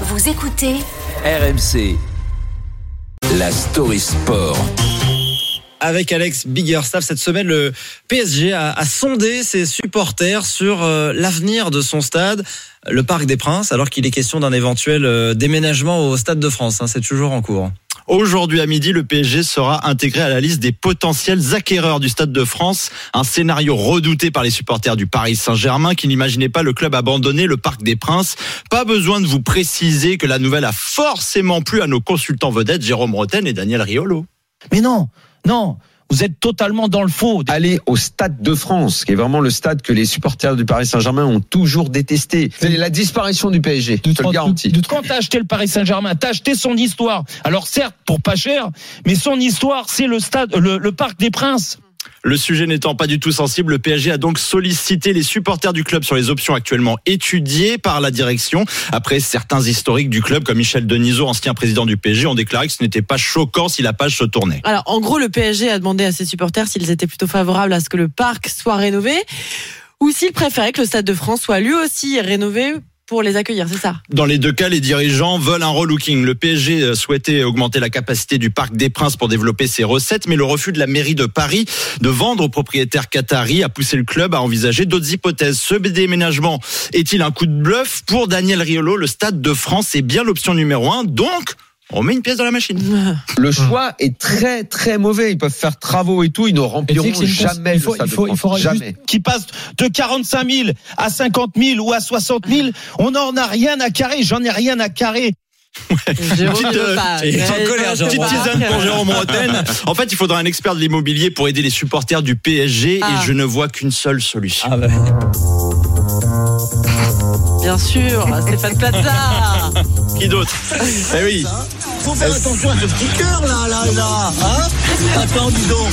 Vous écoutez RMC. La story sport. avec Alex Biggerstaff. Cette semaine, le PSG a, a sondé ses supporters sur euh, l'avenir de son stade, le Parc des Princes, alors qu'il est question d'un éventuel euh, déménagement au Stade de France. hein. C'est toujours en cours. Aujourd'hui à midi, le PSG sera intégré à la liste des potentiels acquéreurs du Stade de France. Un scénario redouté par les supporters du Paris Saint-Germain qui n'imaginaient pas le club abandonner le Parc des Princes. Pas besoin de vous préciser que la nouvelle a forcément plu à nos consultants vedettes Jérôme Roten et Daniel Riolo. Mais non, non, vous êtes totalement dans le faux. aller au Stade de France, qui est vraiment le stade que les supporters du Paris Saint-Germain ont toujours détesté. C'est la disparition du PSG, je te le garantis. De, quand t'as acheté le Paris Saint-Germain, t'as acheté son histoire. Alors certes, pour pas cher, mais son histoire, c'est le stade, le, le Parc des Princes. Le sujet n'étant pas du tout sensible, le PSG a donc sollicité les supporters du club sur les options actuellement étudiées par la direction. Après, certains historiques du club, comme Michel Denisot, ancien président du PSG, ont déclaré que ce n'était pas choquant si la page se tournait. Alors, en gros, le PSG a demandé à ses supporters s'ils étaient plutôt favorables à ce que le parc soit rénové ou s'ils préféraient que le Stade de France soit lui aussi rénové pour les accueillir, c'est ça Dans les deux cas, les dirigeants veulent un relooking. Le PSG souhaitait augmenter la capacité du Parc des Princes pour développer ses recettes, mais le refus de la mairie de Paris de vendre aux propriétaires qataris a poussé le club à envisager d'autres hypothèses. Ce déménagement est-il un coup de bluff? Pour Daniel Riolo, le Stade de France est bien l'option numéro un. Donc, on met une pièce dans la machine. Le choix est très très mauvais. Ils peuvent faire travaux et tout, ils ne rempliront jamais il faut, le Stade il faut, de il France. faudra juste jamais. qu'il passe de 45 000 à 50 000 ou à 60 000. On n'en a rien à carrer. J'en ai rien à carrer. Jérôme Petite, euh, pas. colère, Petite tisane pour Jérôme Roten. En fait, il faudra un expert de l'immobilier pour aider les supporters du PSG Ah. et je ne vois qu'une seule solution. Ah bah, Bien sûr, Stéphane Plaza. Qui d'autre Eh oui. Faut faire attention à ce petit cœur là, là, là. Hein? Attends, dis donc.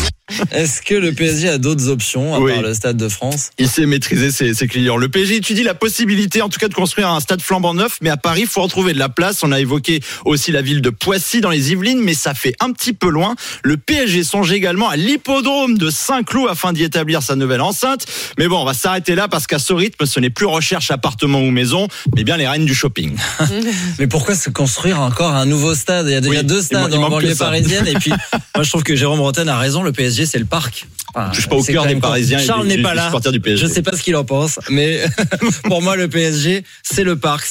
Est-ce que le PSG a d'autres options à Oui. part le Stade de France? Il sait maîtriser ses, ses clients. Le PSG étudie la possibilité, en tout cas, de construire un stade flambant neuf, mais à Paris, il faut en trouver de la place. On a évoqué aussi la ville de Poissy dans les Yvelines, mais ça fait un petit peu loin. Le PSG songe également à l'hippodrome de Saint-Cloud afin d'y établir sa nouvelle enceinte. Mais bon, on va s'arrêter là parce qu'à ce rythme, ce n'est plus recherche appartement ou maison, mais bien les reines du shopping. Mais pourquoi se construire encore un nouveau stade? Il y a déjà Oui, deux stades en banlieue parisienne. Et puis, moi, je trouve que Jérôme Roten a raison. Le PSG, c'est le parc. Enfin, touche pas au cœur des Parisiens Charles n'est pas là. du PSG. Je sais pas ce qu'il en pense, mais pour moi, le PSG, c'est le parc.